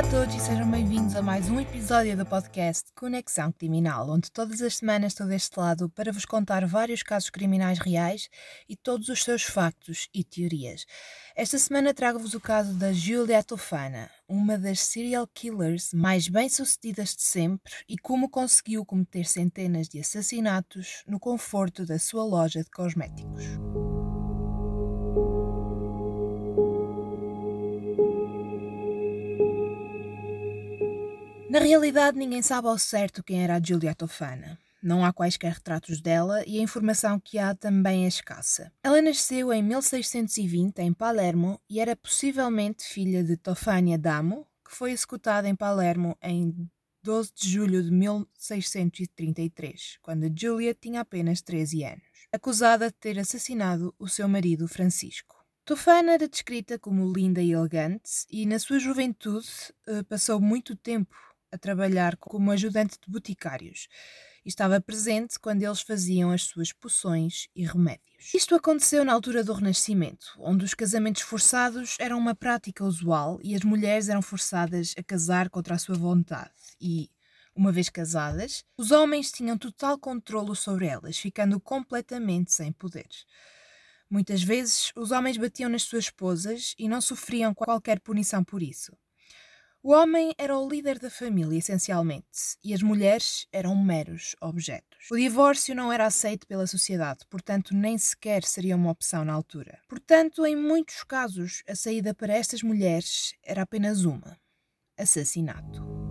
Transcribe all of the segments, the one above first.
Olá a todos e sejam bem-vindos a mais um episódio do podcast Conexão Criminal, onde todas as semanas estou deste lado para vos contar vários casos criminais reais e todos os seus factos e teorias. Esta semana trago-vos o caso da Julia Tofana, uma das serial killers mais bem-sucedidas de sempre e como conseguiu cometer centenas de assassinatos no conforto da sua loja de cosméticos. Na realidade, ninguém sabe ao certo quem era a Giulia Tofana. Não há quaisquer retratos dela e a informação que há também é escassa. Ela nasceu em 1620 em Palermo e era possivelmente filha de Tofania Damo, que foi executada em Palermo em 12 de julho de 1633, quando Giulia tinha apenas 13 anos, acusada de ter assassinado o seu marido Francisco. Tofana era descrita como linda e elegante e, na sua juventude, eh, passou muito tempo a trabalhar como ajudante de boticários e estava presente quando eles faziam as suas poções e remédios. Isto aconteceu na altura do Renascimento, onde os casamentos forçados eram uma prática usual e as mulheres eram forçadas a casar contra a sua vontade e, uma vez casadas, os homens tinham total controlo sobre elas, ficando completamente sem poderes. Muitas vezes, os homens batiam nas suas esposas e não sofriam qualquer punição por isso. O homem era o líder da família, essencialmente, e as mulheres eram meros objetos. O divórcio não era aceito pela sociedade, portanto, nem sequer seria uma opção na altura. Portanto, em muitos casos, a saída para estas mulheres era apenas uma: assassinato.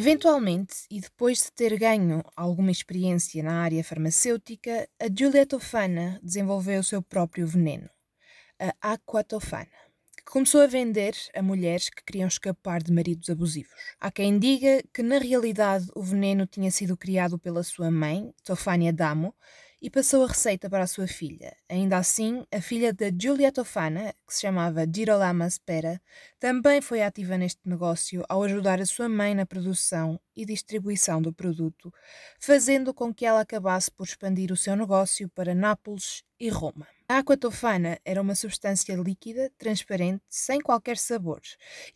Eventualmente, e depois de ter ganho alguma experiência na área farmacêutica, a Giulia Tofana desenvolveu o seu próprio veneno, a Aquatofana, que começou a vender a mulheres que queriam escapar de maridos abusivos. Há quem diga que, na realidade, o veneno tinha sido criado pela sua mãe, Tofania Damo, e passou a receita para a sua filha. Ainda assim, a filha de Giulia Tofana, que se chamava Girolama Spera, também foi ativa neste negócio ao ajudar a sua mãe na produção e distribuição do produto, fazendo com que ela acabasse por expandir o seu negócio para Nápoles e Roma. A água tofana era uma substância líquida, transparente, sem qualquer sabor,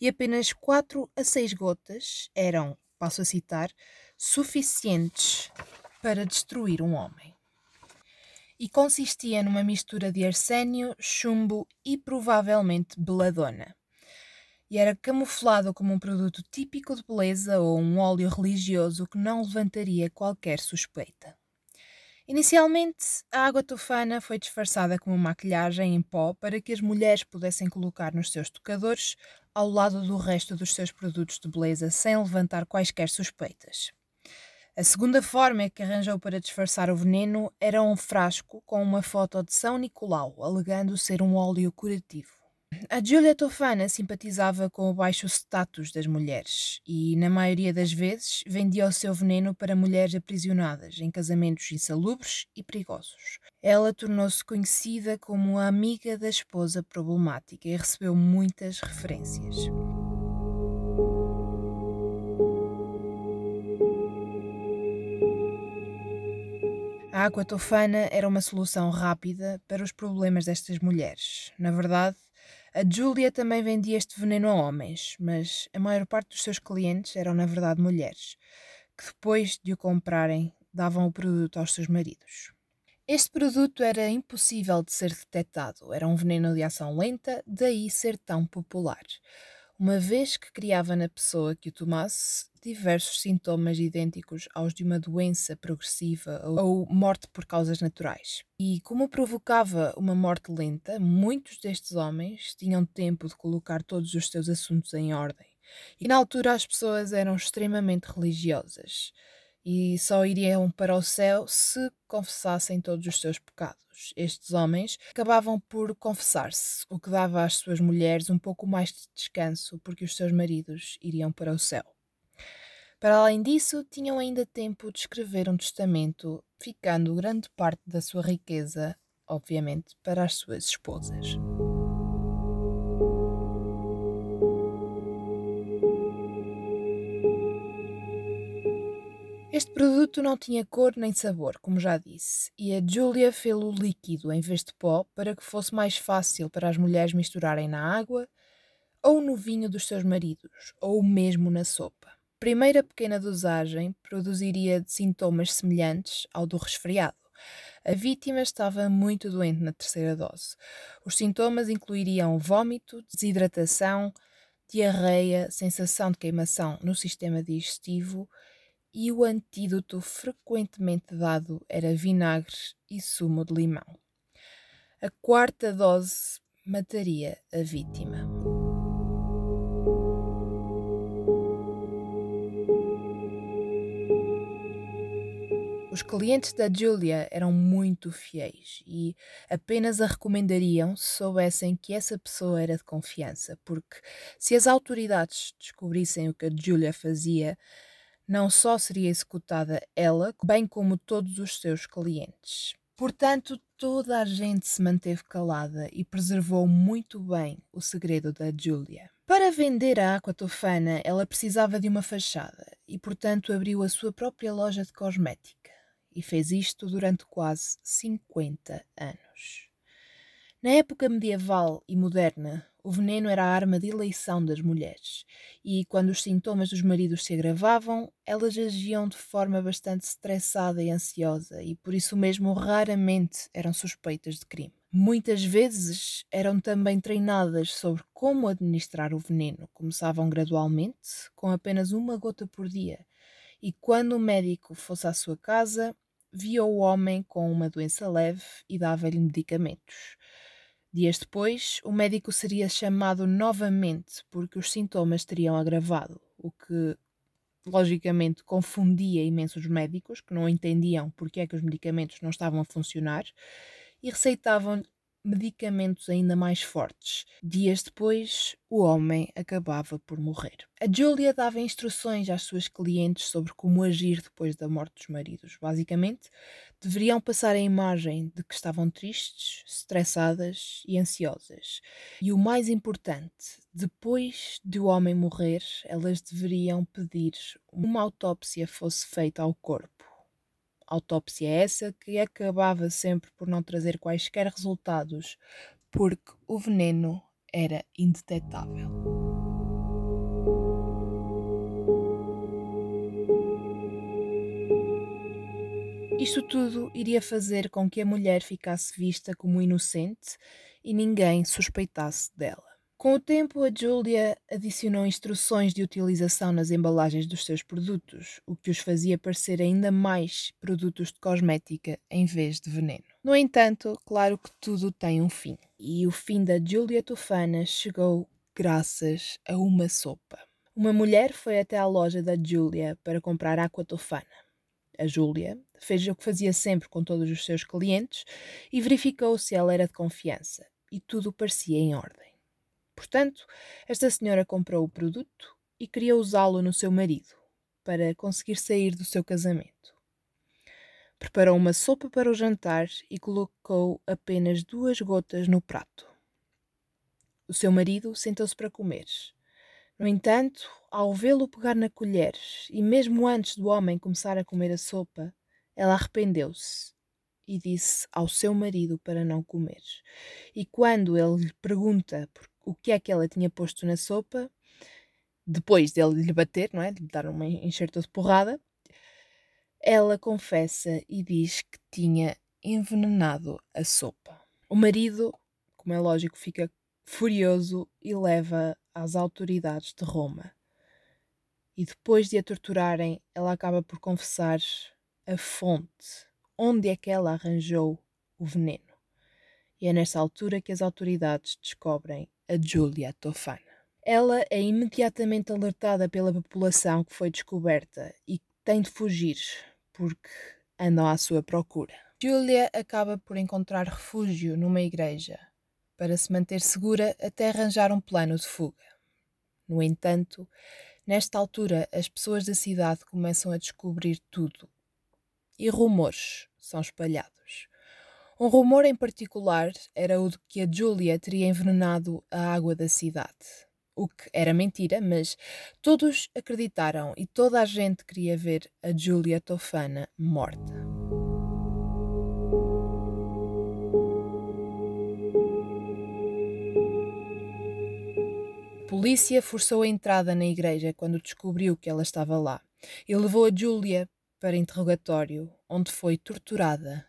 e apenas 4 a 6 gotas eram, passo a citar, suficientes para destruir um homem e consistia numa mistura de arsénio, chumbo e provavelmente beladona. E era camuflado como um produto típico de beleza ou um óleo religioso que não levantaria qualquer suspeita. Inicialmente, a água tofana foi disfarçada como maquilhagem em pó para que as mulheres pudessem colocar nos seus tocadores ao lado do resto dos seus produtos de beleza sem levantar quaisquer suspeitas. A segunda forma que arranjou para disfarçar o veneno era um frasco com uma foto de São Nicolau, alegando ser um óleo curativo. A Giulia Tofana simpatizava com o baixo status das mulheres e, na maioria das vezes, vendia o seu veneno para mulheres aprisionadas em casamentos insalubres e perigosos. Ela tornou-se conhecida como a amiga da esposa problemática e recebeu muitas referências. A água tofana era uma solução rápida para os problemas destas mulheres. Na verdade, a Julia também vendia este veneno a homens, mas a maior parte dos seus clientes eram, na verdade, mulheres, que depois de o comprarem davam o produto aos seus maridos. Este produto era impossível de ser detectado, era um veneno de ação lenta, daí ser tão popular uma vez que criava na pessoa que o tomasse diversos sintomas idênticos aos de uma doença progressiva ou morte por causas naturais. E como provocava uma morte lenta, muitos destes homens tinham tempo de colocar todos os seus assuntos em ordem. E na altura as pessoas eram extremamente religiosas e só iriam para o céu se confessassem todos os seus pecados. Estes homens acabavam por confessar-se, o que dava às suas mulheres um pouco mais de descanso, porque os seus maridos iriam para o céu. Para além disso, tinham ainda tempo de escrever um testamento, ficando grande parte da sua riqueza, obviamente, para as suas esposas. Este produto não tinha cor nem sabor, como já disse, e a Julia fê-lo líquido em vez de pó para que fosse mais fácil para as mulheres misturarem na água ou no vinho dos seus maridos, ou mesmo na sopa. Primeira pequena dosagem produziria sintomas semelhantes ao do resfriado. A vítima estava muito doente na terceira dose. Os sintomas incluiriam vômito, desidratação, diarreia, sensação de queimação no sistema digestivo e o antídoto frequentemente dado era vinagre e sumo de limão. A quarta dose mataria a vítima. Os clientes da Julia eram muito fiéis e apenas a recomendariam se soubessem que essa pessoa era de confiança, porque se as autoridades descobrissem o que a Julia fazia, não só seria executada ela, bem como todos os seus clientes. Portanto, toda a gente se manteve calada e preservou muito bem o segredo da Julia. Para vender a Aquatofana, ela precisava de uma fachada e, portanto, abriu a sua própria loja de cosmética e fez isto durante quase 50 anos. Na época medieval e moderna, o veneno era a arma de eleição das mulheres, e quando os sintomas dos maridos se agravavam, elas agiam de forma bastante estressada e ansiosa, e por isso mesmo raramente eram suspeitas de crime. Muitas vezes eram também treinadas sobre como administrar o veneno. Começavam gradualmente, com apenas uma gota por dia, e quando o médico fosse à sua casa, via o homem com uma doença leve e dava-lhe medicamentos. Dias depois, o médico seria chamado novamente porque os sintomas teriam agravado, o que logicamente confundia imensos médicos que não entendiam porque é que os medicamentos não estavam a funcionar e receitavam medicamentos ainda mais fortes. Dias depois, o homem acabava por morrer. A Julia dava instruções às suas clientes sobre como agir depois da morte dos maridos. Basicamente, deveriam passar a imagem de que estavam tristes, estressadas e ansiosas. E o mais importante, depois de o homem morrer, elas deveriam pedir uma autópsia fosse feita ao corpo autópsia essa que acabava sempre por não trazer quaisquer resultados, porque o veneno era indetetável. Isto tudo iria fazer com que a mulher ficasse vista como inocente e ninguém suspeitasse dela. Com o tempo, a Julia adicionou instruções de utilização nas embalagens dos seus produtos, o que os fazia parecer ainda mais produtos de cosmética em vez de veneno. No entanto, claro que tudo tem um fim. E o fim da Julia Tufana chegou graças a uma sopa. Uma mulher foi até à loja da Julia para comprar água tofana. A Julia fez o que fazia sempre com todos os seus clientes e verificou se ela era de confiança, e tudo parecia em ordem. Portanto, esta senhora comprou o produto e queria usá-lo no seu marido, para conseguir sair do seu casamento. Preparou uma sopa para o jantar e colocou apenas duas gotas no prato. O seu marido sentou-se para comer. No entanto, ao vê-lo pegar na colher e mesmo antes do homem começar a comer a sopa, ela arrependeu-se e disse ao seu marido para não comer. E quando ele lhe pergunta por o que é que ela tinha posto na sopa, depois dele lhe bater, não é? De lhe dar uma enxerto de porrada, ela confessa e diz que tinha envenenado a sopa. O marido, como é lógico, fica furioso e leva às autoridades de Roma. E depois de a torturarem, ela acaba por confessar a fonte, onde é que ela arranjou o veneno. E é nessa altura que as autoridades descobrem a Julia Tofana. Ela é imediatamente alertada pela população que foi descoberta e tem de fugir porque andam à sua procura. Julia acaba por encontrar refúgio numa igreja para se manter segura até arranjar um plano de fuga. No entanto, nesta altura as pessoas da cidade começam a descobrir tudo e rumores são espalhados. Um rumor em particular era o de que a Julia teria envenenado a água da cidade. o que era mentira, mas todos acreditaram e toda a gente queria ver a Julia Tofana morta. A polícia forçou a entrada na igreja quando descobriu que ela estava lá e levou a Julia para interrogatório, onde foi torturada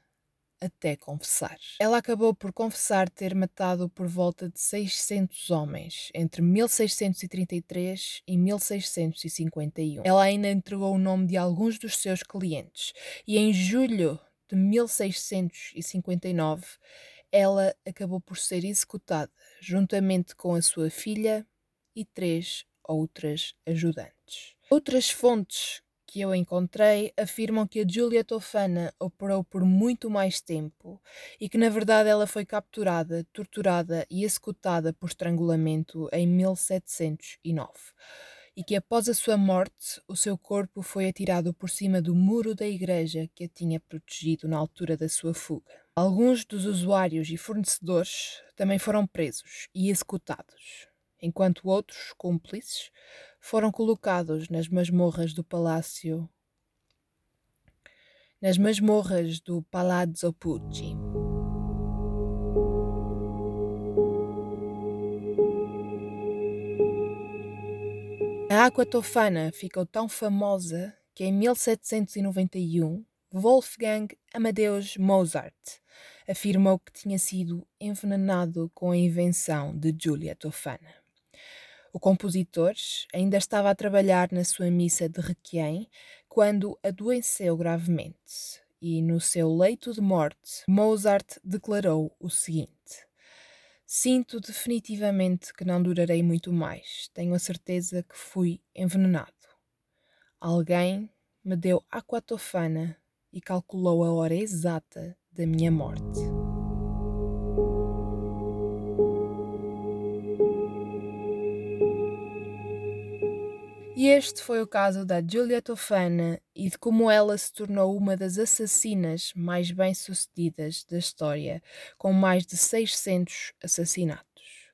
até confessar. Ela acabou por confessar ter matado por volta de 600 homens entre 1633 e 1651. Ela ainda entregou o nome de alguns dos seus clientes e em julho de 1659 ela acabou por ser executada juntamente com a sua filha e três outras ajudantes. Outras fontes que eu encontrei afirmam que a Julia Tofana operou por muito mais tempo e que na verdade ela foi capturada, torturada e executada por estrangulamento em 1709 e que após a sua morte o seu corpo foi atirado por cima do muro da igreja que a tinha protegido na altura da sua fuga. Alguns dos usuários e fornecedores também foram presos e executados, enquanto outros cúmplices foram colocados nas masmorras do palácio, nas masmorras do Palazzo Pucci. A Aqua Tofana ficou tão famosa que em 1791 Wolfgang Amadeus Mozart afirmou que tinha sido envenenado com a invenção de Giulia Tofana. O compositor ainda estava a trabalhar na sua missa de Requiem quando adoeceu gravemente e, no seu leito de morte, Mozart declarou o seguinte: Sinto definitivamente que não durarei muito mais. Tenho a certeza que fui envenenado. Alguém me deu aquatofana e calculou a hora exata da minha morte. E este foi o caso da Giulia Tofana e de como ela se tornou uma das assassinas mais bem-sucedidas da história, com mais de 600 assassinatos.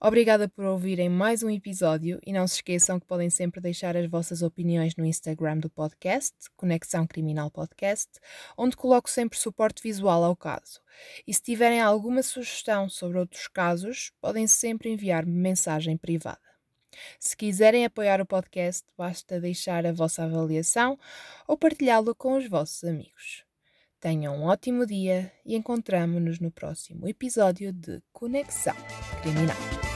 Obrigada por ouvirem mais um episódio e não se esqueçam que podem sempre deixar as vossas opiniões no Instagram do podcast, Conexão Criminal Podcast, onde coloco sempre suporte visual ao caso. E se tiverem alguma sugestão sobre outros casos, podem sempre enviar-me mensagem privada. Se quiserem apoiar o podcast, basta deixar a vossa avaliação ou partilhá-lo com os vossos amigos. Tenham um ótimo dia e encontramo-nos no próximo episódio de Conexão Criminal.